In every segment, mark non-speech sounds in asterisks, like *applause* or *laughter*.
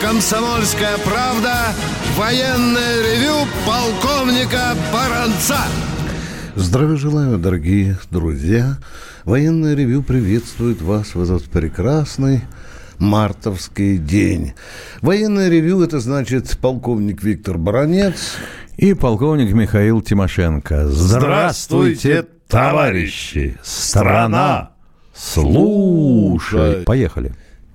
«Комсомольская правда» военное ревю полковника Баранца. Здравия желаю, дорогие друзья. Военное ревю приветствует вас в этот прекрасный мартовский день. Военное ревю – это значит полковник Виктор Баранец. И полковник Михаил Тимошенко. Здравствуйте, товарищи! Страна! Слушай! Поехали.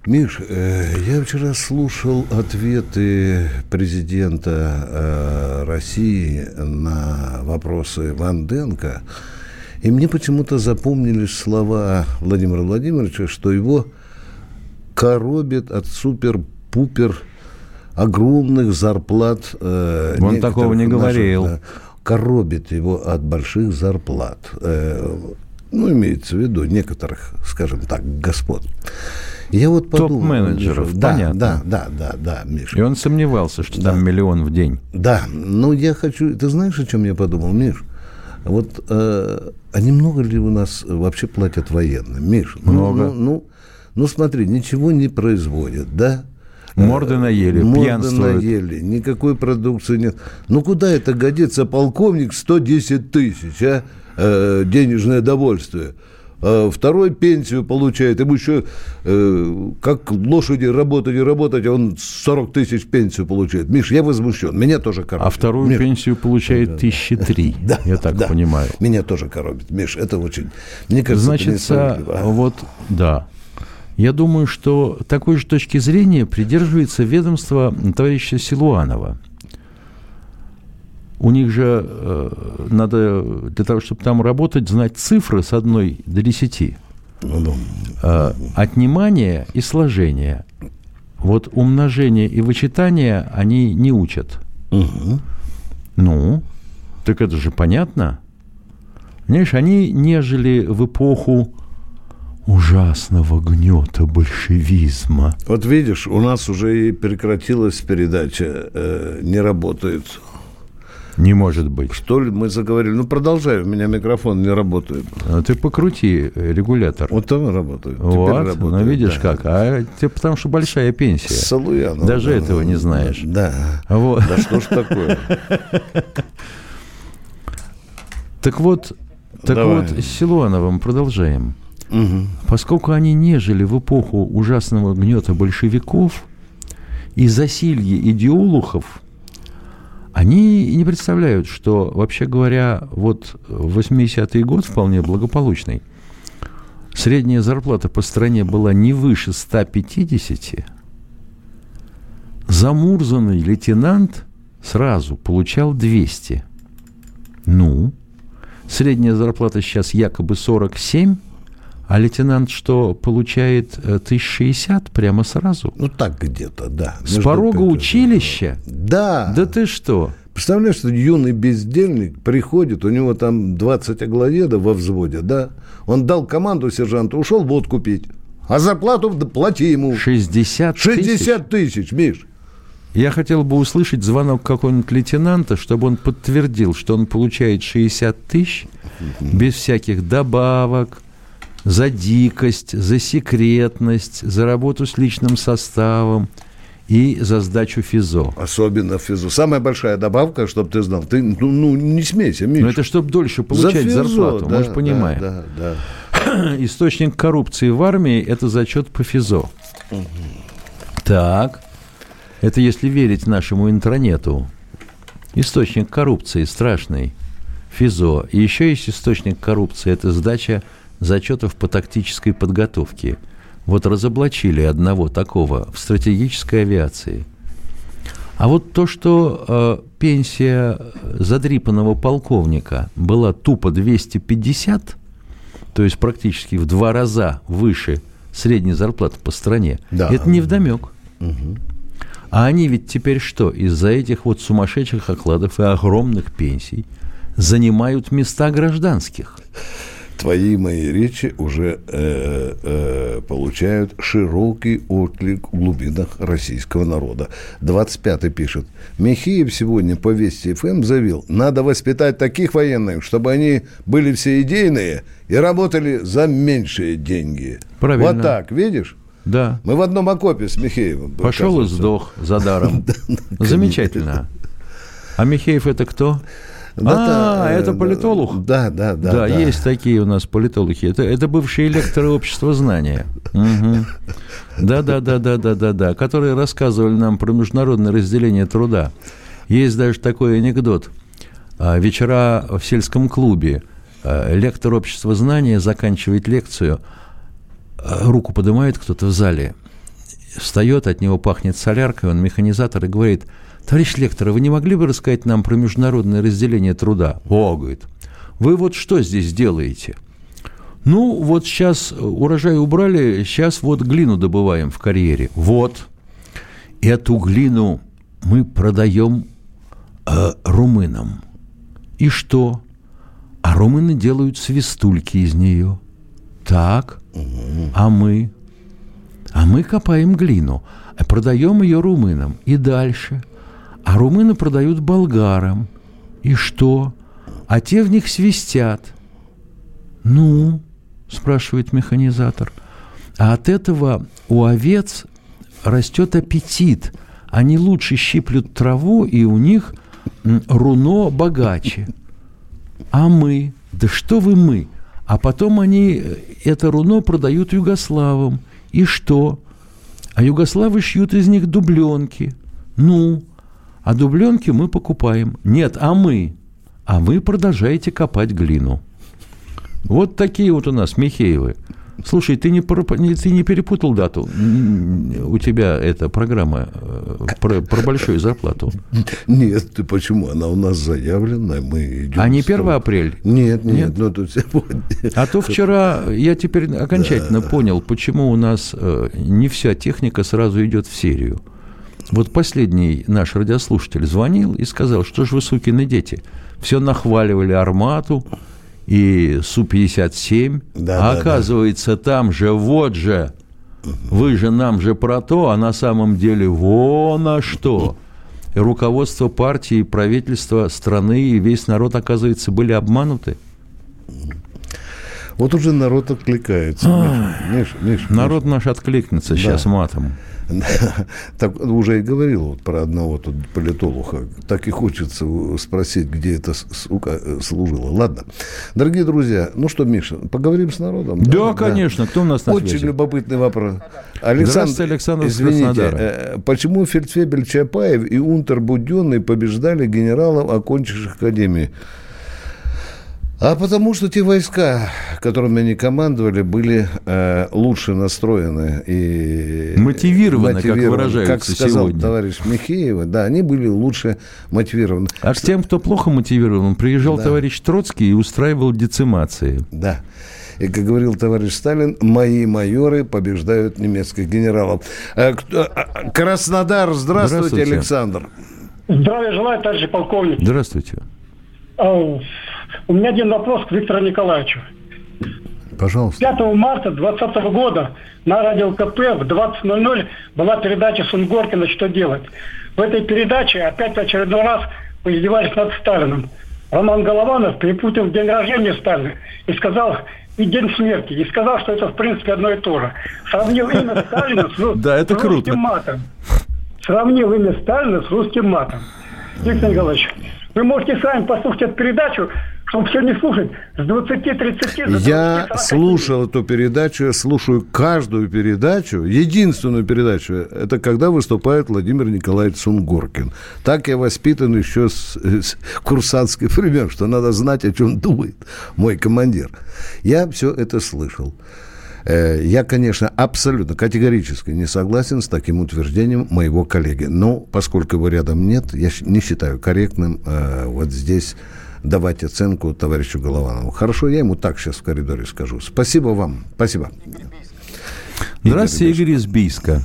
Миш, э, я вчера слушал ответы президента э, России на вопросы Ванденко, и мне почему-то запомнились слова Владимира Владимировича, что его коробит от супер-пупер огромных зарплат. Э, Он такого не говорил. Наших, коробит его от больших зарплат. Ну, имеется в виду некоторых, скажем так, господ. Я вот подумал, Топ-менеджеров, да, понятно. Да, да, да, да, Миша. И он сомневался, что да. там миллион в день. Да, ну я хочу... Ты знаешь, о чем я подумал, Миш? Вот э, а немного ли у нас вообще платят военным, Миш? Ну, много. Ну, ну, ну, смотри, ничего не производят, да? Морды наели, Морды пьянствуют. наели, никакой продукции нет. Ну, куда это годится, полковник, 110 тысяч, а? Э, денежное довольствие. А второй пенсию получает, ему еще э, как лошади работать и работать, а он 40 тысяч пенсию получает. Миш, я возмущен, меня тоже коробит. А вторую Миш, пенсию получает тысячи три, *laughs* да, я так да, понимаю. Меня тоже коробит. Миш, это очень... Мне кажется, Значит, это несправедливо. А? вот, да. Я думаю, что такой же точки зрения придерживается ведомство товарища Силуанова. У них же э, надо, для того, чтобы там работать, знать цифры с одной до десяти. Ну, ну, Э, отнимание и сложение. Вот умножение и вычитание они не учат. мгм. Ну, так это же понятно. Знаешь, они нежели в эпоху ужасного гнета большевизма. Вот видишь, у нас уже и прекратилась передача, э, не работает. Не может быть. Что ли мы заговорили? Ну, продолжай, у меня микрофон не работает. А Ты покрути регулятор. Вот он работает. Теперь вот, работает. ну видишь да. как. А тебе потому что большая пенсия. Салуянов. Даже да, этого не знаешь. Да. Вот. Да что ж такое? *laughs* Так вот, так Давай. вот, с Силуановым продолжаем. Мгм. Поскольку они не жили в эпоху ужасного гнета большевиков и засилья идеолухов, они не представляют, что, вообще говоря, вот 80-й год вполне благополучный. Средняя зарплата по стране была не выше 150. Замурзанный лейтенант сразу получал 200. Ну, средняя зарплата сейчас якобы 47, а лейтенант что, получает э, 1060 прямо сразу? Ну, так где-то, да. С Между порога училища? Да. Да ты что? Представляешь, что юный бездельник приходит, у него там 20 аглоедов во взводе, да? Он дал команду сержанту, ушел водку пить. А зарплату плати ему. 60 тысяч? 60 тысяч, Миш. Я хотел бы услышать звонок какого-нибудь лейтенанта, чтобы он подтвердил, что он получает 60 тысяч без всяких добавок, за дикость, за секретность, за работу с личным составом и за сдачу ФИЗО. Особенно ФИЗО. Самая большая добавка, чтобы ты знал. Ты, ну, ну, не смейся, Миш. Но это чтобы дольше получать За ФИЗО, зарплату, да, мы же понимаем. Да, да, да. *clears throat* Источник коррупции в армии – это зачет по ФИЗО. Так, это если верить нашему интранету. Источник коррупции страшный – ФИЗО. И еще есть источник коррупции – это сдача зачетов по тактической подготовке. Вот разоблачили одного такого в стратегической авиации. А вот то, что э, пенсия задрипанного полковника была тупо 250, то есть практически в два раза выше средней зарплаты по стране, Да. это не вдомек. А они ведь теперь что? Из-за этих вот сумасшедших окладов и огромных пенсий занимают места гражданских. Твои мои речи уже э, э, получают широкий отклик в глубинах российского народа. 25-й пишет. Михеев сегодня по Вести ФМ заявил, надо воспитать таких военных, чтобы они были все идейные и работали за меньшие деньги. Правильно. Вот так, видишь? Да. Мы в одном окопе с Михеевым. Пошел и сдох за даром. *laughs* Замечательно. А Михеев это кто? Да, а, это политолог? Да, да, да. Да, есть такие у нас политологи. Это, это бывшие лекторы общества знания. Да, да, да, да, да, да, да. Которые рассказывали нам про международное разделение труда. Есть даже такой анекдот. А, Вечера в сельском клубе. А, Лектор общества знания заканчивает лекцию. А, Руку поднимает кто-то в зале. Встает, от него пахнет соляркой, он механизатор и говорит, товарищ лектор, а вы не могли бы рассказать нам про международное разделение труда? О, говорит, вы вот что здесь делаете? Ну, вот сейчас урожай убрали, сейчас вот глину добываем в карьере. Вот. Эту глину мы продаем э, румынам. И что? А румыны делают свистульки из нее. Так. А мы? А мы копаем глину, продаем ее румынам. И дальше. А румыны продают болгарам. И что? А те в них свистят. Ну, спрашивает механизатор. А от этого у овец растет аппетит. Они лучше щиплют траву, и у них руно богаче. А мы? Да что вы мы? А потом они э, это руно продают югославам. И что? А югославы шьют из них дубленки. Ну, а дубленки мы покупаем. Нет, а мы? А вы продолжаете копать глину. Вот такие вот у нас Михеевы. Слушай, ты не, ты не перепутал дату? У тебя эта программа э, про, про большую зарплату. Нет, ты почему? Она у нас заявлена, мы идем... А не с тобой. 1 апреля? Нет, нет, Нет? ну тут *laughs* сегодня... А то вчера я теперь окончательно понял, почему у нас э, не вся техника сразу идет в серию. Вот последний наш радиослушатель звонил и сказал, что же вы, сукины дети, все нахваливали «Армату» и Су-57, Да, а да, оказывается, там же, вот же, вы же нам же про то, а на самом деле вон а что. И руководство партии, правительство страны и весь народ, оказывается, были обмануты. Вот уже народ откликается. Миша, Миша, Миша, Народ наш откликнется сейчас матом. *laughs* Так уже и говорил вот про одного тут политолога. Так и хочется спросить, где эта сука э, служила. Ладно. Дорогие друзья, ну что, Миша, поговорим с народом? Да, конечно. Кто у нас на Очень связи? любопытный вопрос. Александр из извините, э, почему фельдфебель Чапаев и унтер Буденный побеждали генералов, окончивших академию? А потому что те войска, которыми они командовали, были э, лучше настроены и Мотивированы, как выражаются Как сказал сегодня. товарищ Михеева, да, они были лучше мотивированы. А к тем, кто плохо мотивирован, приезжал товарищ Троцкий и устраивал децимации. Да. И, как говорил товарищ Сталин, мои майоры побеждают немецких генералов. Э, кто- а, Краснодар, здравствуйте, Здравствуйте. Александр. Здравия желаю, товарищ полковник. Здравствуйте. У меня один вопрос к Виктору Николаевичу. Пожалуйста. 5 марта 2020 года на радио КП в 20.00 была передача Сунгоркина «Что делать?». В этой передаче опять в очередной раз поиздевались над Сталиным. Роман Голованов перепутал день рождения Сталина и сказал и день смерти, и сказал, что это в принципе одно и то же. Сравнил имя Сталина с, Да, это с круто. русским матом. Сравнил имя Сталина с русским матом. Виктор Николаевич, вы можете сами послушать эту передачу, чтобы все не слушать с 20-30 до Я 20-40 слушал эту передачу, я слушаю каждую передачу. Единственную передачу, это когда выступает Владимир Николаевич Сунгоркин. Так я воспитан еще с, с курсантской *laughs* времен, что надо знать, о чем думает мой командир. Я все это слышал. Э, Я, конечно, абсолютно категорически не согласен с таким утверждением моего коллеги. Но поскольку его рядом нет, я не считаю корректным э, вот здесь давать оценку товарищу Голованову. Хорошо, я ему так сейчас в коридоре скажу. Спасибо вам. Спасибо. Здравствуйте, Игорь из Бийска.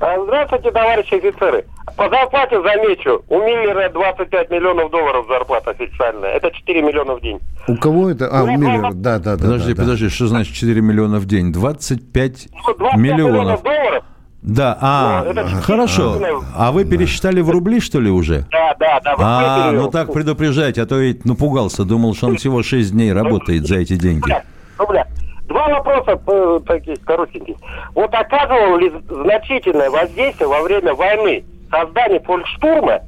А, Здравствуйте, товарищи офицеры. По зарплате замечу, у Миллера 25 миллионов долларов зарплата официальная. Это 4 миллиона в день. У кого это? А, у Миллера. Да, да, да. Подожди, да, да. подожди, что значит 4 миллиона в день? 25 Ну, 25 миллионов. долларов? Да, а, Ну, это хорошо. А вы пересчитали в рубли, что ли, уже? Да, да, да. А, ну так предупреждать, а то ведь напугался, думал, что он всего 6 дней работает за эти деньги. Рубля, два вопроса э, таких коротеньких. Вот оказывал ли значительное воздействие во время войны создание фолькштурма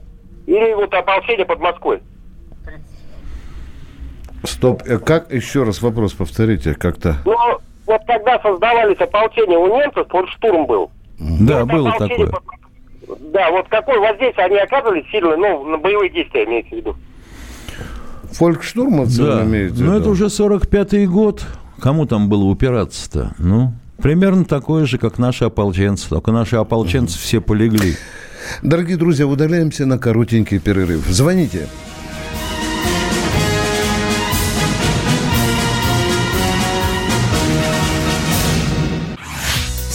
или вот ополчение под Москвой? Стоп, э, как еще раз вопрос повторите как-то? Ну, вот когда создавались ополчения у немцев, фолькштурм был. Да, Вот было такое. под- Да, вот какое воздействие они оказывали сильно, ну, на боевые действия имеется в виду. Фолькштурмовцы Да, имеете виду? это уже 45-й год. Кому там было упираться-то? Ну, примерно такое же, как наши ополченцы. Только наши ополченцы все полегли. Дорогие друзья, удаляемся на коротенький перерыв. Звоните.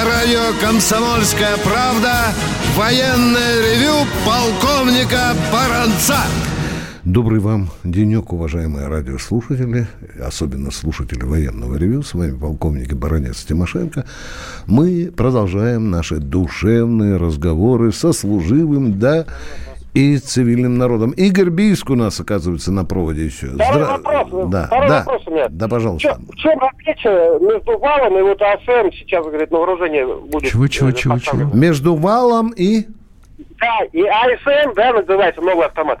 На радио «Комсомольская правда» военное ревю полковника Баранца. Добрый вам денек, уважаемые радиослушатели, особенно слушатели военного ревю. С вами полковник и баронец Тимошенко. Мы продолжаем наши душевные разговоры со служивым, да, и цивильным народом. Игорь Бийск у нас, оказывается, на проводе еще. Второй Здра- вопрос. Да, Второй да, вопрос у меня. да, пожалуйста. В чем отличие между валом и вот АСМ сейчас, говорит, на вооружение будет? Чего, чего, э, чего, чего? Между валом и... Да, и АСМ, да, называется, новый автомат.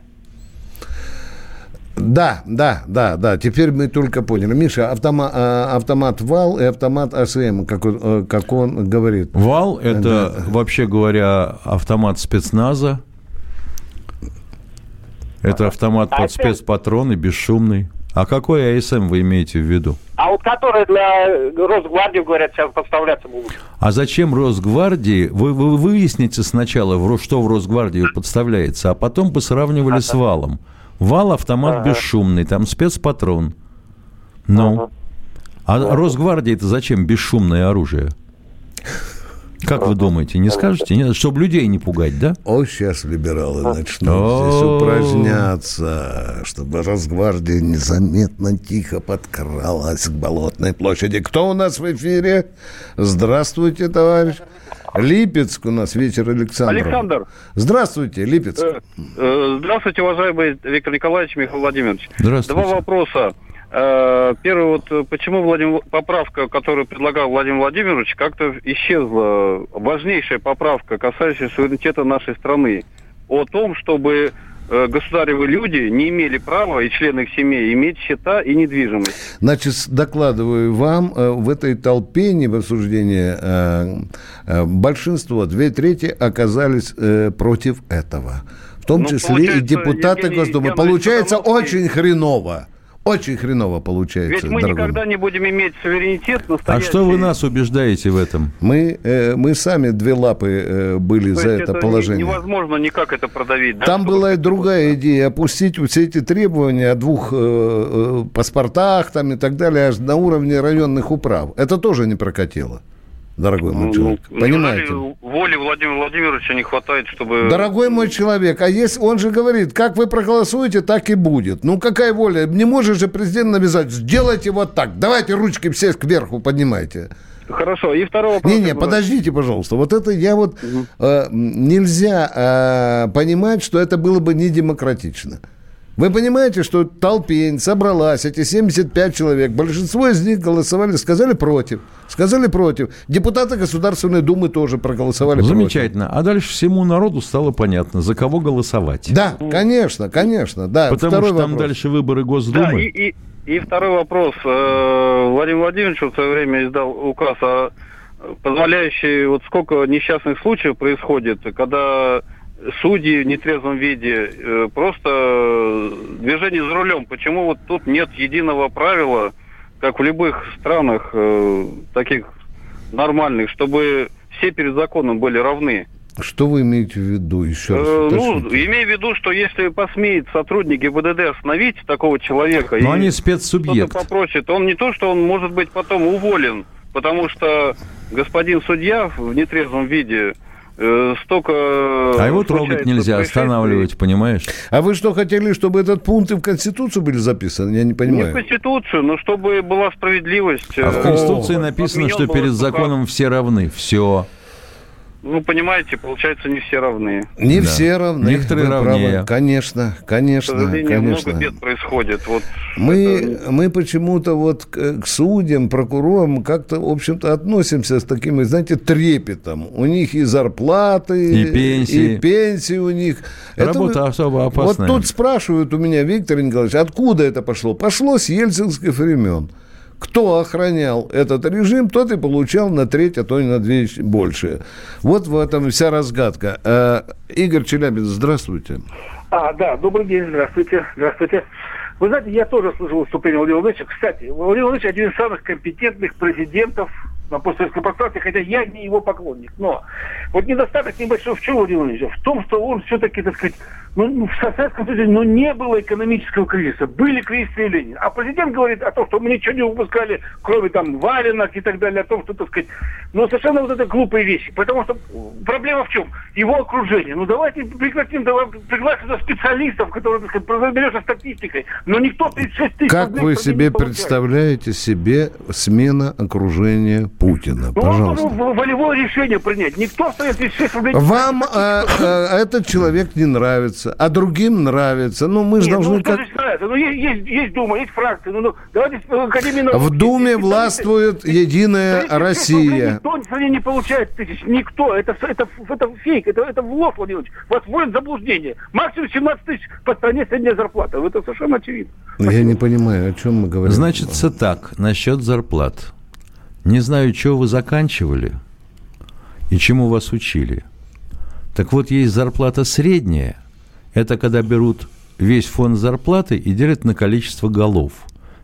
Да, да, да, да. Теперь мы только поняли. Миша, автома- а, автомат вал и автомат АСМ, как он, э, как он говорит. Вал – это, вообще говоря, автомат спецназа. Это автомат под АСМ? спецпатроны, бессшумный. А какой АСМ вы имеете в виду? А вот которые для Росгвардии, говорят, сейчас поставляться будут. А зачем Росгвардии? Вы, вы выясните сначала, что в Росгвардии подставляется, а потом бы сравнивали с валом. Вал автомат бесшумный, там спецпатрон. Ну. А Росгвардии это зачем бесшумное оружие? Как вы думаете, не скажете? Нет, чтобы людей не пугать, да? О, сейчас либералы начнут здесь упражняться, чтобы Росгвардия незаметно, тихо подкралась к Болотной площади. Кто у нас в эфире? Здравствуйте, товарищ. Липецк у нас вечер Александр. Александр. Здравствуйте, Липецк. Э, э, Здравствуйте, уважаемый Виктор Николаевич, Михаил Владимирович. Здравствуйте. Два вопроса. Э, Первый вот, э, почему Владимир, поправка, которую предлагал Владимир Владимирович, как-то исчезла. Важнейшая поправка, касающаяся суверенитета нашей страны. О том, чтобы э, государевы люди не имели права и члены их семей иметь счета и недвижимость. Значит, докладываю вам, в этой толпе обсуждения э, э, большинство, две трети оказались против этого. В том Ну, числе и депутаты Евгений Госдумы. Получается Подоловский- очень хреново. Очень хреново получается. Ведь мы дорогой никогда не будем иметь суверенитет А настоящий. что вы нас убеждаете в этом? Мы, э, мы сами две лапы э, были То за это не- положение. невозможно никак это продавить. да? Там Чтобы- была и другая идея, опустить все эти требования о двух э, э, паспортах там, и так далее аж на уровне районных управ. Это тоже не прокатило, дорогой мой Ну, человек. ну, Понимаете? Воли Владимира Владимировича не хватает, чтобы... Дорогой мой человек, а если он же говорит, как вы проголосуете, так и будет. Ну какая воля? Не может же президент навязать, сделайте вот так, давайте ручки все кверху поднимайте. Хорошо, и второй вопрос. Не-не, подождите, пожалуйста. Вот это я вот... э, нельзя э, понимать, что это было бы недемократично. Вы понимаете, что толпень собралась, эти 75 человек, большинство из них голосовали, сказали против. Сказали против. Депутаты Государственной Думы тоже проголосовали против. Замечательно. А дальше всему народу стало понятно, за кого голосовать. Да, конечно, конечно. Да, Потому Второй что там вопрос. дальше выборы Да, Госдумы. и, и, и второй вопрос. Э, Владимир Владимирович в свое время издал указ, о- позволяющий, вот сколько несчастных случаев происходит, когда судьи в нетрезвом виде э, просто движение за рулем. Почему вот тут нет единого правила, как в любых странах э, таких нормальных, чтобы все перед законом были равны? Что вы имеете в виду еще раз? Э, ну, имею в виду, что если посмеет сотрудник ГИБДД остановить такого человека... Но они спецсубъект. попросит, он не то, что он может быть потом уволен потому что господин судья в нетрезвом виде э, столько... А его трогать нельзя, останавливать, понимаешь? А вы что, хотели, чтобы этот пункт и в Конституцию были записаны? Я не Не в понимаю. Конституцию, но чтобы была справедливость. А в э, Конституции О, написано, что перед законом все равны. Все. Ну, понимаете, получается, не все равны. Не Да. все равны. Некоторые вы правы. равнее. Конечно, К конечно, сожалению, конечно. много бед происходит. Вот Мы, это- мы почему-то вот к, к судьям, прокурорам как-то, в общем-то, относимся с таким, знаете, трепетом. У них и зарплаты, И пенсии. и пенсии у них. Работа особо опасная. Вот тут спрашивают у меня, Виктор Николаевич, откуда это пошло? Пошло с ельцинских времен. Кто охранял этот режим, тот и получал на треть, а то и на две больше. Вот в этом вся разгадка. Э, Игорь Челябин, здравствуйте. А, да, добрый день, здравствуйте, здравствуйте. Вы знаете, я тоже слышал выступление Владимира Владимировича. Кстати, Владимир Владимирович один из самых компетентных президентов на постсоветском пространстве, хотя я не его поклонник. Но вот недостаток небольшой в чем, Владимир Владимирович? В том, что он все-таки, так сказать, ну, ну, в Советском Союзе ну, не было экономического кризиса. Были кризисные явления. А президент говорит о том, что мы ничего не выпускали, кроме там валенок и так далее, о том, что, так сказать, ну, совершенно вот это глупые вещи. Потому что проблема в чем? Его окружение. Ну, давайте прекратим, давай пригласим сюда специалистов, которые, так сказать, разберется статистикой. Но никто 36 тысяч Как вы себе представляете себе смена окружения Путина? Ну, он Пожалуйста. должен в- волевое решение принять. Никто стоит 36 рублей. Вам э, э, этот человек не нравится, а другим нравится. Ну, мы же должны ну, как... значит нравится? Ну, есть, есть, есть Дума, есть фракции. Ну, ну, давайте Академии наук. В Думе Есть властвует Единая 36 рублей Россия. Никто стране не получает тысяч. Никто. Это, это, это фейк. Это, это ложь, Владимир Владимирович. Вас вводят заблуждение. Максимум 17 тысяч по стране средняя зарплата. Это совершенно очевидно. Ну, Я не понимаю, о чем мы говорим. Значит, так, насчет зарплат. Не знаю, чего вы заканчивали и чему вас учили. Так вот, есть зарплата средняя. Это когда берут весь фонд зарплаты и делят на количество голов.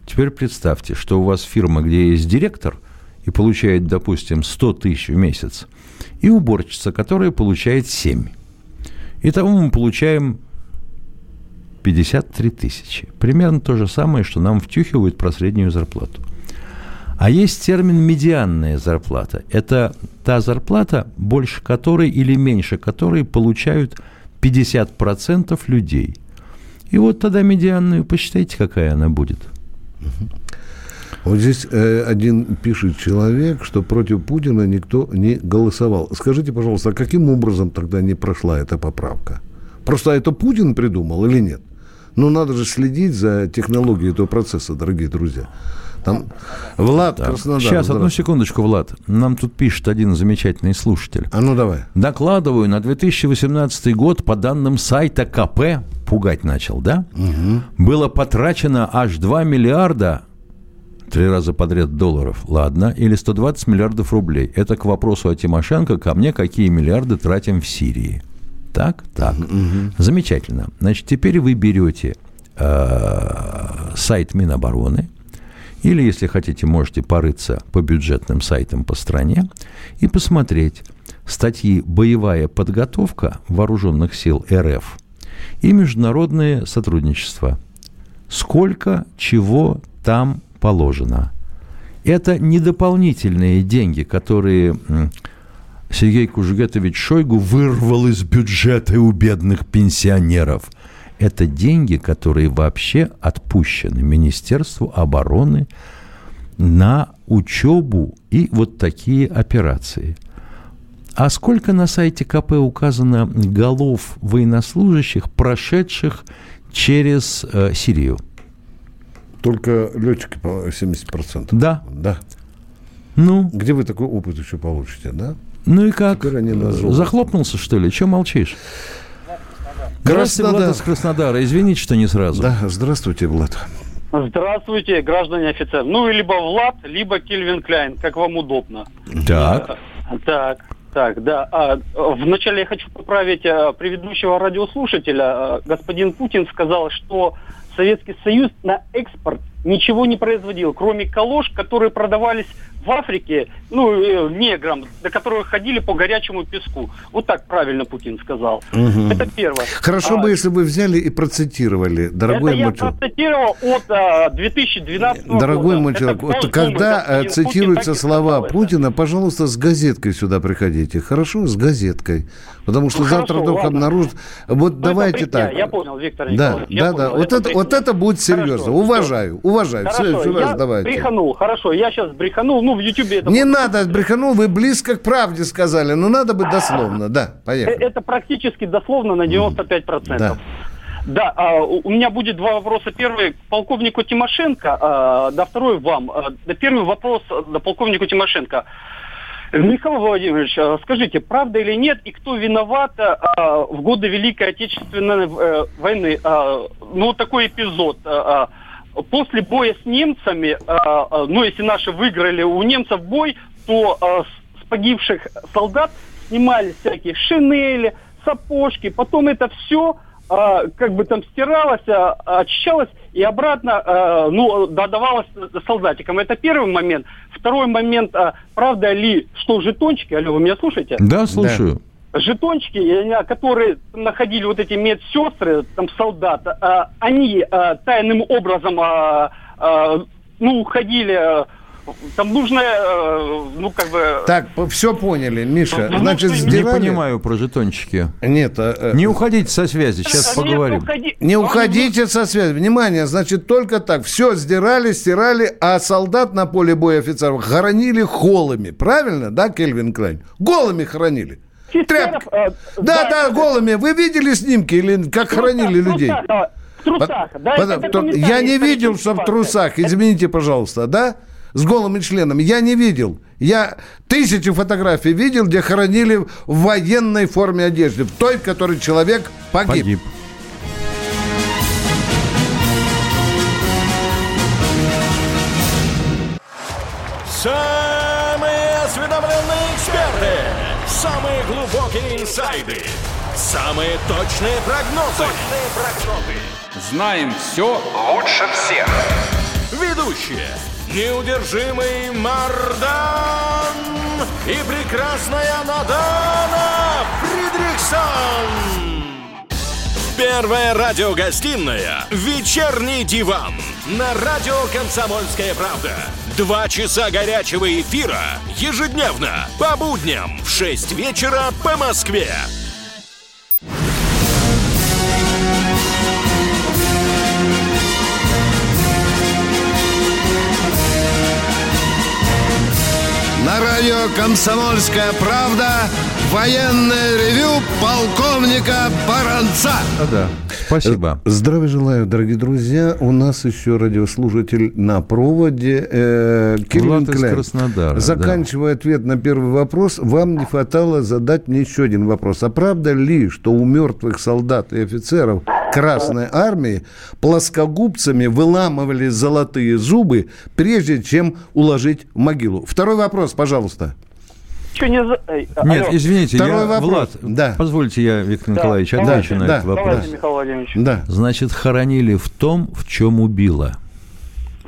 Теперь представьте, что у вас фирма, где есть директор и получает, допустим, 100 тысяч в месяц, и уборщица, которая получает 7. Итого мы получаем 53 тысячи. Примерно то же самое, что нам втюхивают про среднюю зарплату. А есть термин «медианная зарплата». Это та зарплата, больше которой или меньше которой получают 50% людей. И вот тогда медианную посчитайте, какая она будет. Вот здесь э, один пишет человек, что против Путина никто не голосовал. Скажите, пожалуйста, а каким образом тогда не прошла эта поправка? Просто это Путин придумал или нет? Ну, надо же следить за технологией этого процесса, дорогие друзья. Там Влад Краснодар. Сейчас, одну секундочку, Влад. Нам тут пишет один замечательный слушатель. А ну давай. Докладываю, на 2018 год по данным сайта КП, пугать начал, да? Было потрачено аж 2 миллиарда, три раза подряд долларов, ладно, или 120 миллиардов рублей. Это к вопросу о Тимошенко, ко мне какие миллиарды тратим в Сирии. Так, так. Замечательно. Значит, теперь вы берете э, сайт Минобороны, или, если хотите, можете порыться по бюджетным сайтам по стране и посмотреть статьи «Боевая подготовка вооруженных сил РФ» и «Международное сотрудничество». Сколько чего там положено. Это не дополнительные деньги, которые Сергей Кужугетович Шойгу вырвал из бюджета у бедных пенсионеров. Это деньги, которые вообще отпущены Министерству обороны на учебу и вот такие операции. А сколько на сайте КП указано голов военнослужащих, прошедших через э, Сирию? Только летчики, по 70%. Да. Да. Ну, Где вы такой опыт еще получите, да? ну и как? Захлопнулся, что ли? Че молчишь? Здравствуйте, Влад из Краснодара. Извините, что не сразу. Да, здравствуйте, Влад. Здравствуйте, граждане офицер. Ну, либо Влад, либо Кельвин Кляйн, как вам удобно. Так. Так, так, да. А, вначале я хочу поправить а, предыдущего радиослушателя. А, господин Путин сказал, что Советский Союз на экспорт ничего не производил, кроме калош, которые продавались в Африке, ну, э, неграм, до которых ходили по горячему песку. Вот так правильно Путин сказал. Мгм. Это первое. Хорошо А, бы, если бы взяли и процитировали, дорогой это я мой человек. процитировал от а, 2012 Дорогой года. мой Это человек, кто вот когда э, Путин цитируются и слова сказал это. Путина, пожалуйста, с газеткой сюда приходите. Хорошо, с газеткой. Потому что Ну, завтра хорошо, вдруг ладно. обнаружат. Вот Ну, это давайте так. Я понял, Виктор Да, Николаевич. я да, да. понял, Вот это, вот это будет серьезно. Хорошо, уважаю, уважаю. В Хорошо, следующий я раз давайте. бреханул, хорошо, я сейчас бреханул, ну, в Ютубе это... Не надо, бреханул, вы близко к правде сказали. Но надо бы дословно. Да, поехали. Это практически дословно на 95%. Да. Да, а, у меня будет два вопроса. Первый к полковнику Тимошенко, а, да второй вам. А, первый вопрос а, да, полковнику Тимошенко. Михаил Владимирович, а, скажите, правда или нет, и кто виноват а, в годы Великой Отечественной э, войны? А, Ну, такой эпизод. После боя с немцами, а, а, ну, если наши выиграли у немцев бой, то а, с- погибших солдат снимали всякие шинели, сапожки, потом это все как бы там стиралось, очищалось и обратно ну, додавалось солдатикам. Это первый момент. Второй момент, правда ли, что жетончики, алло, вы меня слушаете? Да, слушаю. Жетончики, э, которые находили вот эти медсестры, там солдат, а, они а, тайным образом, ну, уходили, там нужно, э, ну, как бы... Так, все поняли, Миша. Ну, Значит, ну, Не сделали... понимаю про жетончики. Нет, а, э, Не уходите со связи, сейчас Нет, поговорим. уходи- Не уходите со связи. Внимание, значит, только так. Все сдирали, стирали, а солдат на поле боя офицеров хоронили холами. Правильно, да, Кельвин Клайн? Голыми хоронили. Офицеров, Тряпки. э, Да, да, голыми. Вы видели снимки или как хоронили в людей? трусах, да, В трусах, да, это то- документальная Я не видел, что в трусах, извините, пожалуйста, да? С голыми членами. Я не видел. Я тысячи фотографий видел, где хоронили в военной форме одежды. В той, в которой человек погиб. Погиб. Глубокие инсайды, самые точные прогнозы. Точные прогнозы. Знаем все лучше всех. Ведущие. Неудержимый Мардан и прекрасная Надана Фридриксон. Первая радиогостинная «Вечерний диван» на радио «Комсомольская правда». Два часа горячего эфира ежедневно по будням в 6 вечера по Москве. На радио «Комсомольская правда» военное ревю полковника Баранца. А, да. Спасибо. Здравия желаю, дорогие друзья. У нас еще радиослушатель на проводе. Э, Кирилл Влад Кляйн. Краснодара, Заканчивая ответ на первый вопрос, вам не хватало задать мне еще один вопрос. А правда ли, что у мертвых солдат и офицеров Красной Армии плоскогубцами выламывали золотые зубы, прежде чем уложить в могилу? Второй вопрос, пожалуйста. Чё не за- Эй, Нет, алло. извините, Второй я, вопрос. Влад, Да. позвольте я, Виктор Да, Николаевич, давайте, отвечу на да, этот вопрос. Давайте, Михаил Владимирович. Да. Значит, хоронили в том, в чем убило.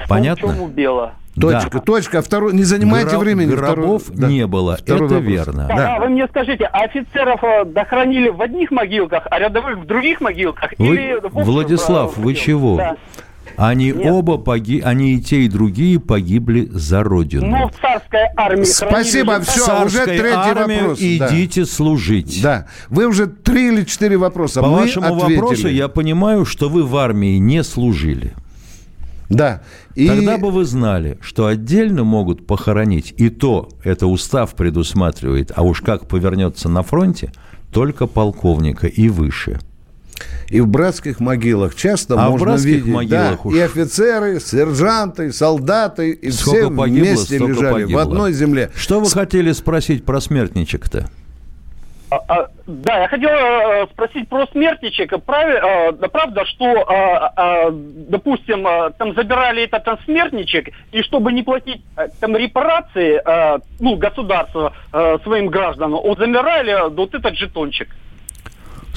Понятно? В чем убило? Точка, Да. точка. Второй, не занимайте Гроб- времени. Гробов Второй- да. не было. Второй Это вопрос. верно. Так, Да. а вы мне скажите, а офицеров э, дохранили в одних могилках, а рядовых в других могилках? Вы- Или в Владислав, э, вы чего? Да. Они Нет. оба погибли, они и те, и другие погибли за родину. Ну, в царской армии Спасибо, хранили же- всё. В уже царской третий армии вопрос, да. Идите служить. Да. Вы уже три или четыре вопроса. По Мы вашему ответили. вопросу я понимаю, что вы в армии не служили. Да. И... Тогда бы вы знали, что отдельно могут похоронить, и то это устав предусматривает, а уж как повернется на фронте, только полковника и выше. И в братских могилах часто А в можно братских видеть могилах да, уж- и офицеры, сержанты, и солдаты, и Сколько все погибло, вместе лежали погибло. в одной земле. Что вы хотели спросить про смертничек-то? А, а, да, я хотел э, спросить про смертничек. Правильно, да правда, что, а, а, допустим, а, там забирали этот там, смертничек, и чтобы не платить а, там репарации, а, ну, государству, а, своим гражданам, вот замирали вот этот жетончик.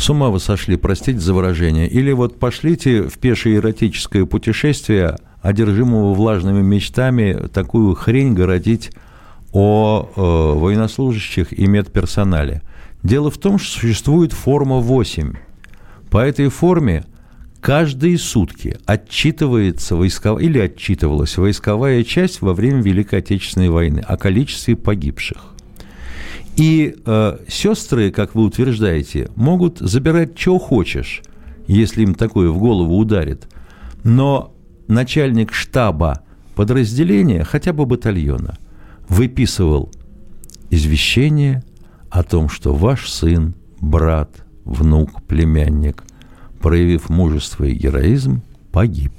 С ума вы сошли, простите за выражение. Или вот пошлите в пешее эротическое путешествие одержимого влажными мечтами, такую хрень городить о э, военнослужащих и медперсонале. Дело в том, что существует форма 8. По этой форме каждые сутки отчитывается войсковая, или отчитывалась войсковая часть во время Великой Отечественной войны о количестве погибших. И э, сестры, как вы утверждаете, могут забирать что хочешь, если им такое в голову ударит. Но начальник штаба подразделения, хотя бы батальона, выписывал извещение о том, что ваш сын, брат, внук, племянник, проявив мужество и героизм, погиб.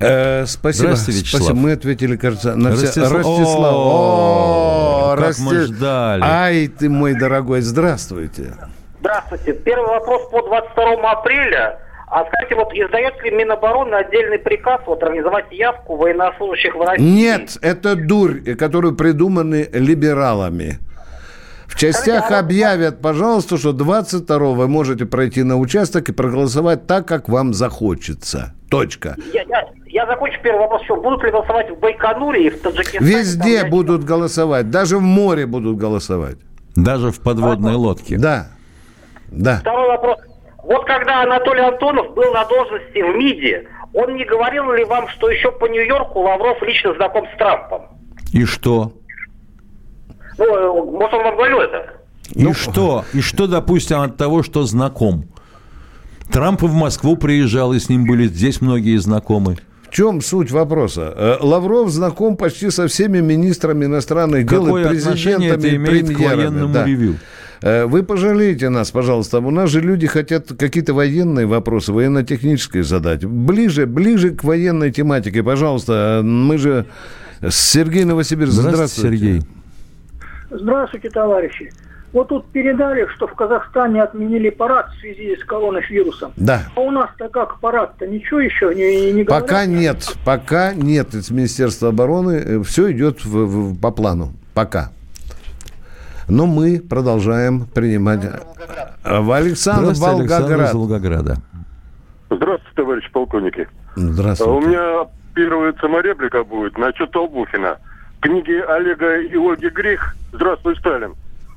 Э, спасибо. Здравствуйте, Вячеслав. Спасибо. Мы ответили, кажется, на все. Ростислав. Ростислав. О, как Расти- мы ждали. Ай, ты мой дорогой, здравствуйте. Здравствуйте. Первый вопрос по 22 апреля. А скажите, вот издает ли Минобороны отдельный приказ вот, организовать явку военнослужащих в России? Нет, это дурь, которую придуманы либералами. В частях объявят, пожалуйста, что 22 вы можете пройти на участок и проголосовать так, как вам захочется. Точка. Я, я- я закончу первый вопрос. Что, будут ли голосовать в Байконуре и в Таджикистане? Везде Там, я- будут голосовать, даже в море будут голосовать. Даже в подводной лодке. Да, да. Второй вопрос. Вот когда Анатолий Антонов был на должности в МИДе, он не говорил ли вам, что еще по Нью-Йорку Лавров лично знаком с Трампом? И что? Ну, может, он вам говорил это? И что? И что, допустим, от того, что знаком? Трамп в Москву приезжал, и с ним были здесь многие знакомы. В чем суть вопроса? Э, Лавров знаком почти со всеми министрами иностранных дел Какое и президентами, это имеет к военному да. ревью? Э, Вы пожалеете нас, пожалуйста. У нас же люди хотят какие-то военные вопросы, военно-технические задать. Ближе, ближе к военной тематике, пожалуйста. Мы же с Сергей Новосибирск. Здравствуйте, Сергей. Здравствуйте, товарищи. Вот тут передали, что в Казахстане отменили парад в связи с коронавирусом. Да. А у нас-то как парад-то? Ничего еще не, не говорят? Пока нет, пока нет из Министерства обороны. Все идет в- в- по плану. Пока. Но мы продолжаем принимать. В Александр Здравствуйте, Волгоград. Волгограда. Здравствуйте, товарищ полковники. А У Здравствуйте. меня первая самореплика будет насчет Толбухина. Книге Олега и Ольги Грих «Здравствуй, Сталин».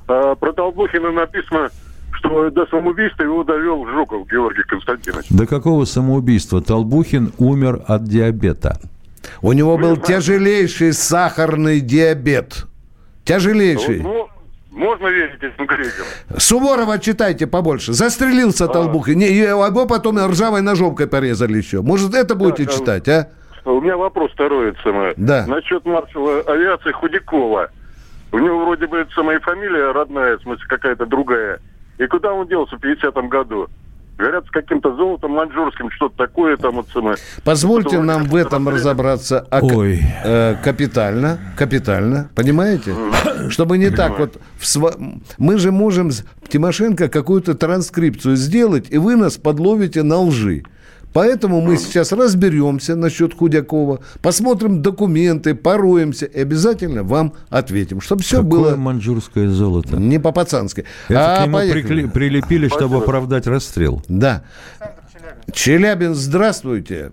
А, Про Толбухина написано, что до самоубийства его довел Жуков Георгий Константинович. До какого самоубийства? Толбухин умер от диабета. У него был тяжелейший сахарный диабет. Тяжелейший. Ну, можно верить этим крикам. Суворова читайте побольше. Застрелился Толбухин. Не, его потом ржавой ножовкой порезали еще. Может, это будете Так, а- читать, а? У меня вопрос второй, самое. Да. Насчет маршала авиации Худякова. У него вроде бы это самая фамилия родная, в смысле какая-то другая. И куда он делся в 50-м году? Говорят, с каким-то золотом маньчжурским, что-то такое там вот самое. Позвольте нам в этом разобраться а, Ой. э, капитально, капитально, понимаете? Чтобы не так вот... в сва- Мы же можем с- Тимошенко какую-то транскрипцию сделать, и вы нас подловите на лжи. Поэтому мы сейчас разберемся насчет Худякова, посмотрим документы, пороемся и обязательно вам ответим, чтобы все Какое было маньчжурское золото? не по-пацански. Это А, к нему поехали. прикли- прилепили, чтобы оправдать расстрел. Да. Челябинск, здравствуйте.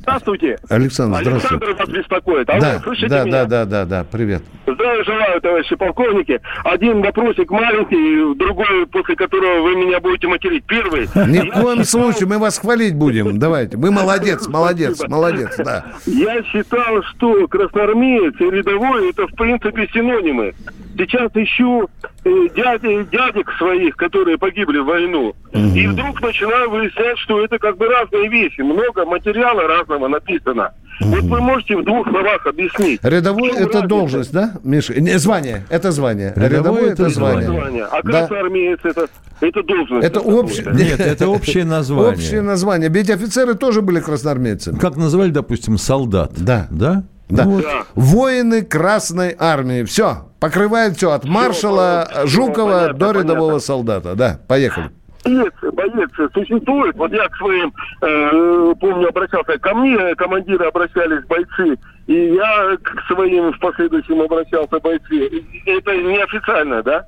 Здравствуйте. Александр, здравствуйте. Александр вас беспокоит. Алло, Да, слышите да, меня? да, да, да, да, привет. Здравия желаю, товарищи полковники. Один вопросик маленький, другой, после которого вы меня будете материть. Первый. Ни в коем случае мы вас хвалить будем. Давайте. Вы молодец, молодец, молодец, да. Я считал, что красноармеец и рядовой это в принципе синонимы. Сейчас ищу э, дяди, дядек своих, которые погибли в войну. И вдруг начинаю выяснять, что это как бы разные вещи. Много материала разного написано. Вот вы можете в двух словах объяснить. Рядовой это разница? должность, да, Миша? Не, звание, это звание. Рядовой это звание. Звание. А Да. красноармеец это, это должность. Это общее. Нет, это *laughs* общее название. Общее название. Ведь офицеры тоже были красноармейцами. Как называли, допустим, солдат? Да. Да? Да. Ну вот. Да. Воины Красной Армии. Все. Покрывает все. От маршала понятно, Жукова понятно, до рядового понятно. солдата. Да, поехали. Боец, боец существует. Вот я к своим, э, помню, обращался, ко мне командиры обращались бойцы, и я к своим в последующем обращался бойцы. Это неофициально, да?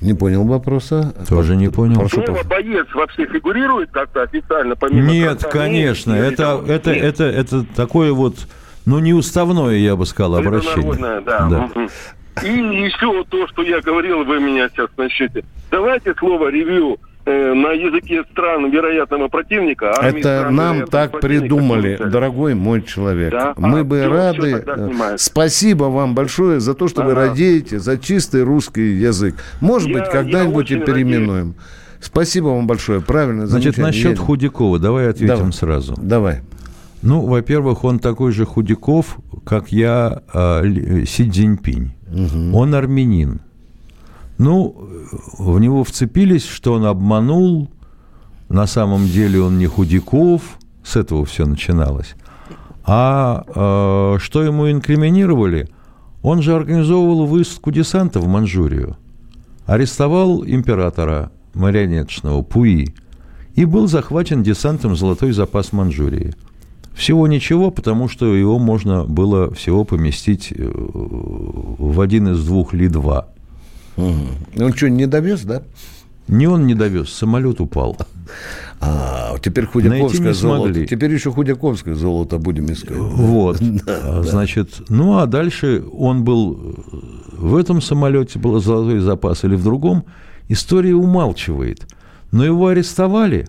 Не понял вопроса. Тоже не понял. Прошу Слово боец вообще фигурирует как-то официально помимо Нет, конца конечно. или Это, того? это, Нет. это, это такое вот, ну, неуставное, я бы сказал, обращение. Народное, да. И еще то, что я говорил, вы меня сейчас начнете. Давайте слово ревью э, на языке стран вероятного противника. армии Это стран нам так придумали, дорогой мой человек. Да? Мы А, бы всё, рады. снимаю. Спасибо вам большое за то, что вы Ага. радеете за чистый русский язык. Может Я- быть, когда-нибудь и переименуем. Спасибо вам большое. Правильно, Значит, насчет Едем. Худякова, давай ответим Давай. сразу. Давай. Ну, во-первых, он такой же Худяков, как я, Ли- Си Цзиньпинь. Он армянин. Ну, в него вцепились, что он обманул. На самом деле он не Худяков. С этого все начиналось. А э, что ему инкриминировали? Он же организовывал высадку десанта в Манчжурию. Арестовал императора марионеточного Пуи и был захвачен десантом «Золотой запас Манчжурии». Всего ничего, потому что его можно было всего поместить э, в один из двух Ли-2. Он что, не довез, да? Не он не довез, самолет упал. А, теперь Худяковское золото. Теперь еще Худяковское золото будем искать. Вот. *laughs* Да, А, да. Значит, ну а дальше он был э, в этом самолете, был золотой запас или в другом. История умалчивает. Но его арестовали,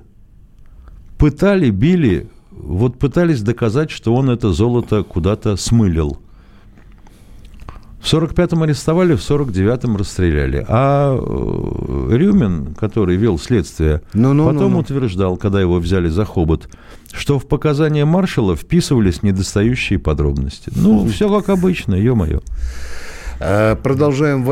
пытали, били, вот пытались доказать, что он это золото куда-то смылил. В 45-м арестовали, в 49-м расстреляли. А э, Рюмин, который вел следствие, Ну-ну, потом ну-ну. утверждал, когда его взяли за хобот, что в показания маршала вписывались недостающие подробности. Ну, все как обычно, ё-моё. Э, Продолжаем.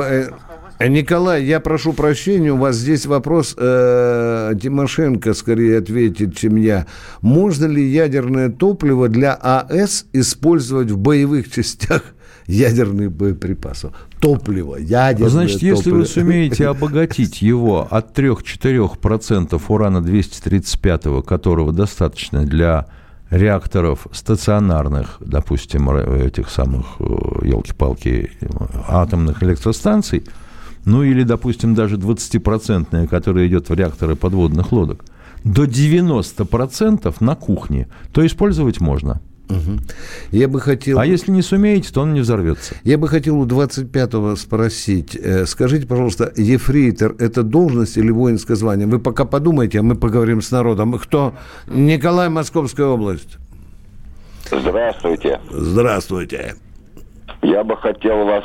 Э, Николай, я прошу прощения, у вас здесь вопрос, э, Тимошенко скорее ответит, чем я. Можно ли ядерное топливо для АЭС использовать в боевых частях ядерных боеприпасов? Топливо, ядерное Значит, если топливо. вы сумеете *laughs* обогатить его от 3-4% урана-235, которого достаточно для реакторов стационарных, допустим, р- этих самых, елки-палки, атомных электростанций, ну или, допустим, даже 20-процентная, которая идет в реакторы подводных лодок, до 90% на кухне, то использовать можно. Я бы хотел... А если не сумеете, то он не взорвется. Я бы хотел у 25-го спросить. э, Скажите, пожалуйста, ефрейтор – это должность или воинское звание? Вы пока подумайте, а мы поговорим с народом. Кто? Николай, Московская область. Здравствуйте. Здравствуйте. Я бы хотел вас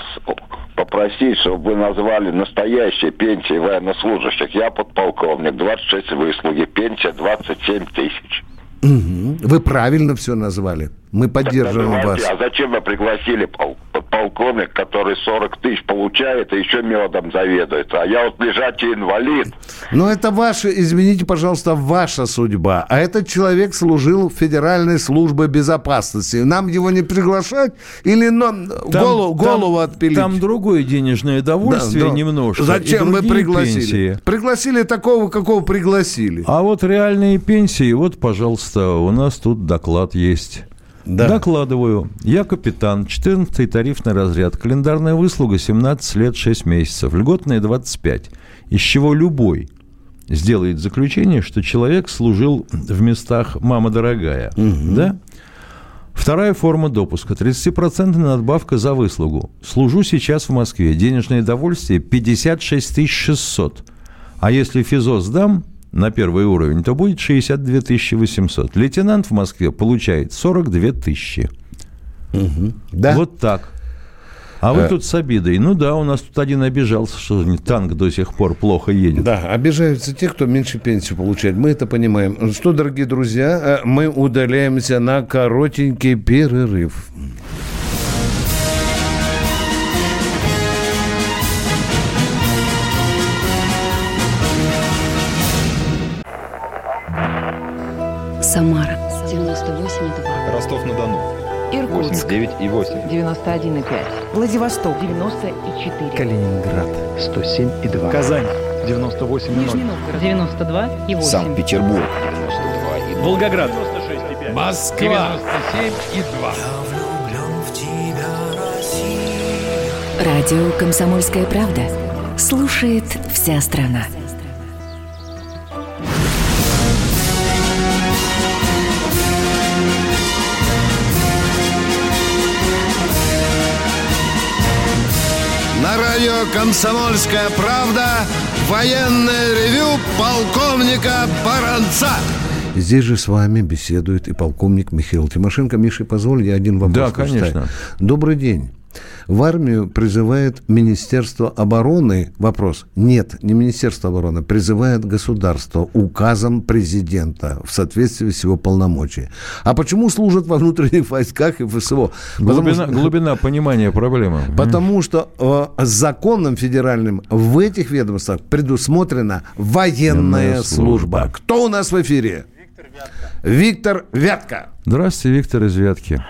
попросить, чтобы вы назвали настоящие пенсии военнослужащих. Я подполковник, 26 выслуги, пенсия 27 тысяч. Мгм. Вы правильно все назвали. Мы поддерживаем вас. Называйте, А зачем вы пригласили пол- подполковник, который 40 тысяч получает и еще медом заведует? А я вот лежачий инвалид. Но это ваша, извините, пожалуйста, ваша судьба. А этот человек служил в Федеральной службе безопасности. Нам его не приглашать или нам голову, голову отпилить? Там другое денежное довольствие Да, да. немножко. Зачем вы другие пригласили? пенсии. Пригласили такого, какого пригласили. А вот реальные пенсии, вот, пожалуйста, у нас тут доклад есть. Да. Докладываю. Я капитан, 14 тарифный разряд, календарная выслуга 17 лет 6 месяцев, льготная 25, из чего любой сделает заключение, что человек служил в местах «мама дорогая». Да? Вторая форма допуска. 30% надбавка за выслугу. Служу сейчас в Москве. Денежное довольствие 56 600. А если ФИЗО сдам на первый уровень, то будет 62 800. Лейтенант в Москве получает 42 тысячи. Да? Вот так. А вы Э. тут с обидой. Ну да, у нас тут один обижался, что танк до сих пор плохо едет. Да, обижаются те, кто меньше пенсию получает. Мы это понимаем. Что, дорогие друзья, э, мы удаляемся на коротенький перерыв. Самара 98,2. Ростов-на-Дону. Иркутск 89,8. 91,5. Владивосток 94. Калининград. 107,2. Казань. 98,0. Нижний Новгород 92 и 8. Санкт-Петербург. 92,2. Волгоград. 96,5. Москва. 97,2. Радио «Комсомольская правда». Слушает вся страна. Радио «Комсомольская правда» военное ревю полковника Баранца. Здесь же с вами беседует и полковник Михаил Тимошенко. Миша, позволь, я один вопрос Да, конечно. Добрый день. В армию призывает Министерство обороны. Вопрос. Нет, не Министерство обороны. Призывает государство указом президента в соответствии с его полномочиями. А почему служат во внутренних *laughs* войсках и ФСО? Глубина, что- глубина понимания проблемы. *laughs* Потому что э, законом федеральным в этих ведомствах предусмотрена военная служба. служба. Кто у нас в эфире? Виктор Вятка. Здравствуйте, Виктор из Вятки.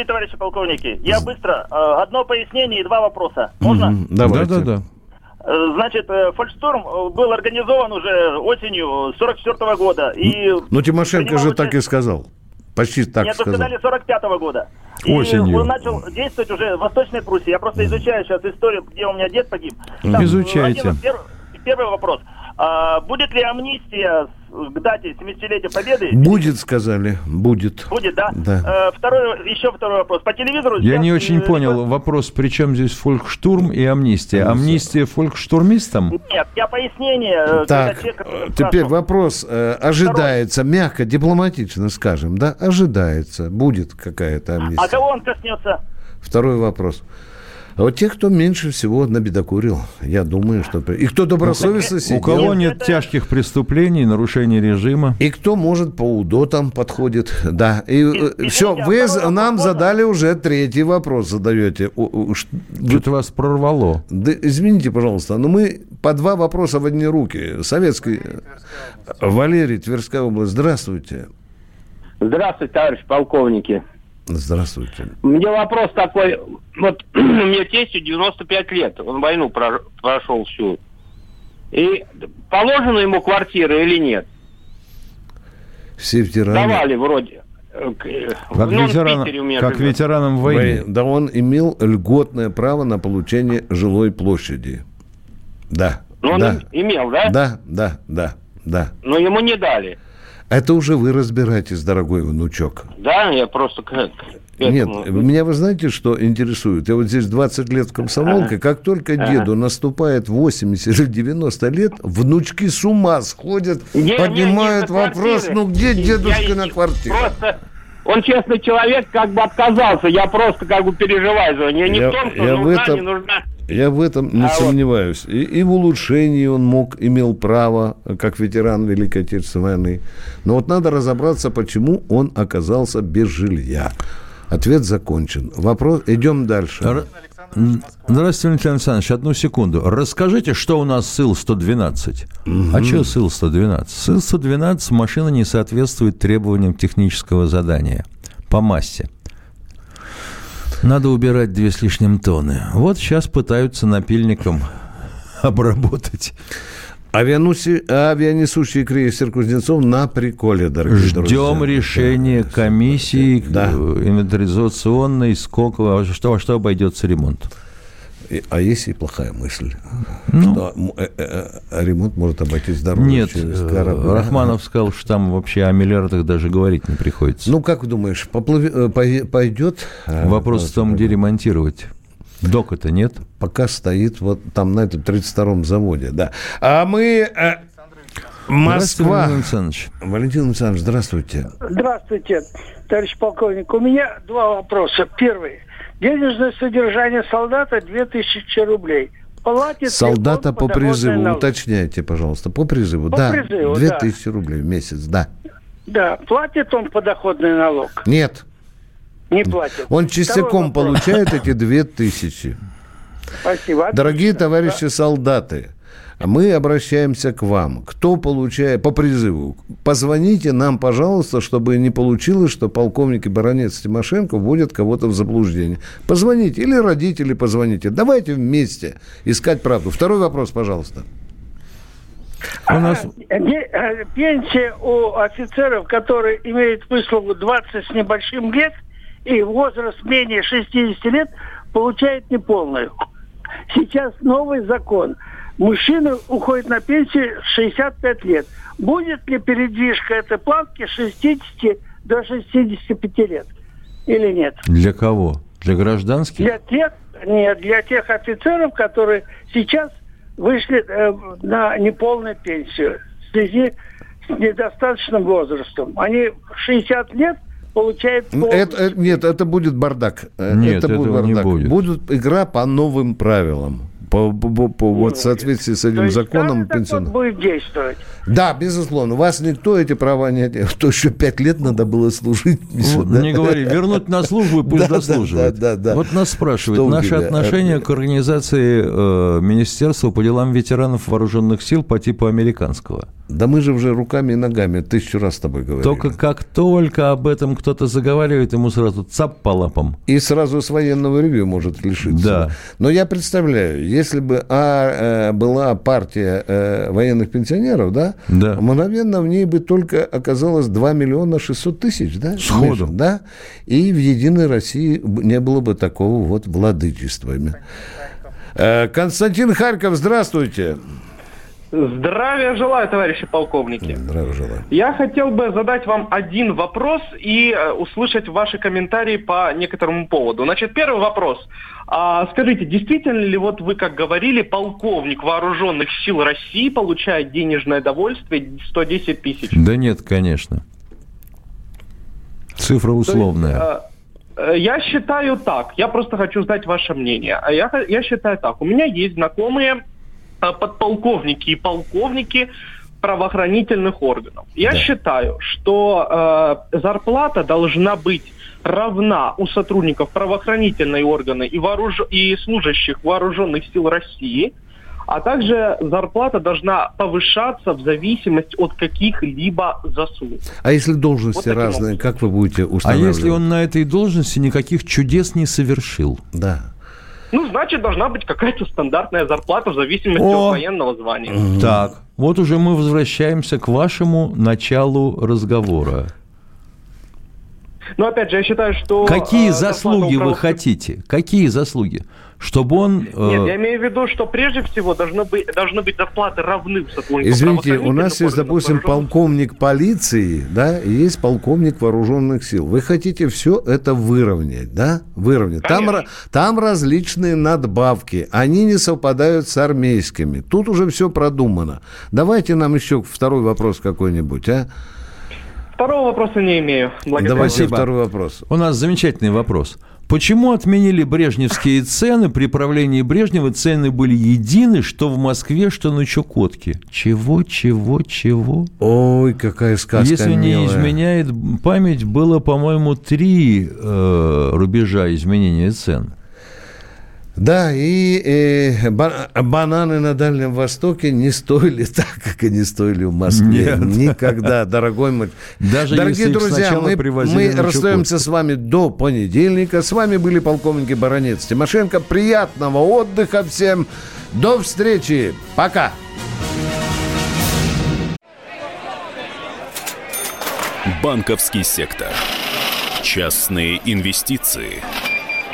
Здравствуйте, товарищи полковники. Я быстро. Э, Одно пояснение и два вопроса. Можно? Давайте. Да, да, да. Значит, э, Фольксторм э, был организован уже осенью 44 года. И Ну, Тимошенко же так и сказал. Почти так Нет, сказал. сказали 45 года. И Осенью. он начал действовать уже в Восточной Пруссии. Я просто изучаю сейчас историю, где у меня дед погиб. Мгм. Изучайте. один- Первый, первый вопрос. А, будет ли амнистия с- к дате 70-летия Победы? Будет, сказали. Будет. Будет, да? Да. Э, второй, еще второй вопрос. По телевизору... Я сейчас, не очень э, понял вопрос, при чем здесь фолькштурм и амнистия? Амнистия фолькштурмистам? Нет, я пояснение. э, Так, человек, э, теперь вопрос. э, ожидается, мягко, дипломатично скажем, да? Ожидается. Будет какая-то А амнистия. кого он коснется? Второй вопрос. А вот тех, кто меньше всего набедокурил, я думаю, что... И кто добросовестно У сидел. кого нет тяжких преступлений, нарушений режима? И кто, может, по УДО там подходит. Да. И Извините, все, а вы второй з- нам вопрос задали уже третий вопрос, задаете. У- у- Что-то вас прорвало. Да, извините, пожалуйста, но мы по два вопроса в одни руки. Советский... Валерий, Тверская область, здравствуйте. Здравствуйте, товарищ полковники. Здравствуйте. У меня вопрос такой. Вот мне тестю 95 лет. Он войну про- прошел всю. И положена ему квартира или нет? Все ветераны... Давали вроде. Э, к- э, Как, ну, он ветеран- у меня как живет. ветеранам войны. Да он имел льготное право на получение жилой площади. Да. Ну, он да. им- имел, да? Да, да, да, да. Но ему не дали. Это уже вы разбираетесь, дорогой внучок. Да, я просто к, к Нет, меня вы знаете, что интересует? Я вот здесь 20 лет в комсомолке, как только Ага. деду наступает 80 или 90 лет, внучки с ума сходят, Не, поднимают не вопрос, ну где Я дедушка на квартире? Просто он честный человек, как бы отказался. Я просто как бы переживаю за него. Не, Я- в том, что я в нужна, этом- не нужна. Я в этом не А вот- сомневаюсь. И, и в улучшении он мог, имел право, как ветеран Великой Отечественной войны. Но вот надо разобраться, почему он оказался без жилья. Ответ закончен. Вопрос. Идем дальше. Здравствуйте, Валентин Александрович, одну секунду. Расскажите, что у нас с Ил-112? А что с Ил-112? С Ил-112 машина не соответствует требованиям технического задания по массе. Надо убирать две с лишним тонны. Вот сейчас пытаются напильником *laughs* обработать. Авиануси- авианесущий крейсер Кузнецов на приколе, дорогие Ждем друзья. решения комиссии Да. инвентаризационной, сколько, во что, во что обойдется ремонт. А есть и плохая мысль, Ну. что э, э, э, ремонт может обойтись дороже Нет, через корабль. Рахманов сказал, что там вообще о миллиардах даже говорить не приходится. Ну, как думаешь, пой- пойдет? Вопрос в том, где ремонтировать. Док-то нет. Пока стоит вот там на этом 32-м заводе, да. А мы... э, Москва. Валентин Александрович. Валентин Александрович, здравствуйте. Здравствуйте, товарищ полковник. У меня два вопроса. Первый. Денежное содержание солдата 2000 рублей. Платит Солдата по призыву, налог? уточняйте, пожалуйста, по призыву. По да, призыву, 2000 рублей в месяц, да. Да, платит он подоходный налог? Нет, Не платит. он частяком получает эти *laughs* 2000. Спасибо. Дорогие товарищи солдаты, мы обращаемся к вам. Кто получает по призыву, позвоните нам, пожалуйста, чтобы не получилось, что полковник и баронец Тимошенко вводят кого-то в заблуждение. Позвоните, или родители позвоните. Давайте вместе искать правду. Второй вопрос, пожалуйста. У нас А, э, Пенсия у офицеров, которые имеют выслугу 20 с небольшим лет и возраст менее 60 лет, получает неполную. Сейчас новый закон. Мужчина уходит на пенсию в 65 лет. Будет ли передвижка этой планки с 60 до 65 лет? Или нет? Для кого? Для гражданских? Для тех, нет, для тех офицеров, которые сейчас вышли э, на неполную пенсию в связи с недостаточным возрастом. Они в 60 лет получают полностью. Это, э, нет, это будет бардак. Э, Нет, это будет этого не бардак. будет. Будет игра по новым правилам. По, по- по- по- вот в соответствии с этим есть законом старый закон пенсионным. будет действовать. Да, безусловно. У вас никто эти права не отнял. *laughs* То еще пять лет надо было служить. Да? Не говори, вернуть на службу и пусть *laughs* Да, да, заслуживает. да, да, да. Вот нас спрашивают, Что наше отношение к организации э, Министерства по делам ветеранов вооруженных сил по типу американского. Да мы же уже руками и ногами тысячу раз с тобой говорили. Только как только об этом кто-то заговаривает, ему сразу цап по лапам. И сразу с военного ревью может лишиться. Да. Но я представляю, если бы а, э, была партия э, военных пенсионеров, да, Да. мгновенно в ней бы только оказалось 2 миллиона 600 тысяч, да? Сходу. Да? И в «Единой России» не было бы такого вот владычества. Э, Константин Харьков, здравствуйте. Здравия желаю, товарищи полковники. Здравия желаю. Я хотел бы задать вам один вопрос и э, услышать ваши комментарии по некоторому поводу. Значит, первый вопрос. А, скажите, действительно ли вот вы, как говорили, полковник вооруженных сил России получает денежное довольствие 110 тысяч? Да нет, конечно. Цифра условная. Э, э, Я считаю так. Я просто хочу знать ваше мнение. А Я, я считаю так. У меня есть знакомые подполковники и полковники правоохранительных органов. Я считаю, что э, зарплата должна быть равна у сотрудников правоохранительной органы и, вооруж... и служащих вооруженных сил России, а также зарплата должна повышаться в зависимости от каких-либо заслуг. А если должности Вот разные, как вы будете А устанавливать? если он на этой должности никаких чудес не совершил? Да. Ну, значит, должна быть какая-то стандартная зарплата в зависимости О! от военного звания. Так, вот уже мы возвращаемся к вашему началу разговора. Но опять же, я считаю, что... Какие э, заслуги вы хотите? Какие заслуги? Чтобы он... э, Нет, я имею в виду, что прежде всего должны быть, должны быть зарплаты равны у сотрудников Извините, у нас есть, допустим, полковник полиции, да, и есть полковник вооруженных сил. Вы хотите все это выровнять, да? Выровнять. Там, ра- там различные надбавки, они не совпадают с армейскими. Тут уже все продумано. Давайте нам еще второй вопрос какой-нибудь, а? Второго вопроса не имею. Благодарю. Давайте второй вопрос. У нас замечательный вопрос. Почему отменили брежневские цены? При правлении Брежнева цены были едины, что в Москве, что на Чукотке. Чего, чего, чего? Ой, какая сказка Если не милая. изменяет память, было, по-моему, три э, рубежа изменения цен. Да, и э, ба- бананы на Дальнем Востоке не стоили *laughs* так, как они стоили в Москве. Нет. Никогда, дорогой мой. Даже Дорогие друзья, мы, мы расстаемся с вами до понедельника. С вами были полковники Баранец Тимошенко. Приятного отдыха всем. До встречи. Пока. Банковский сектор. Частные инвестиции.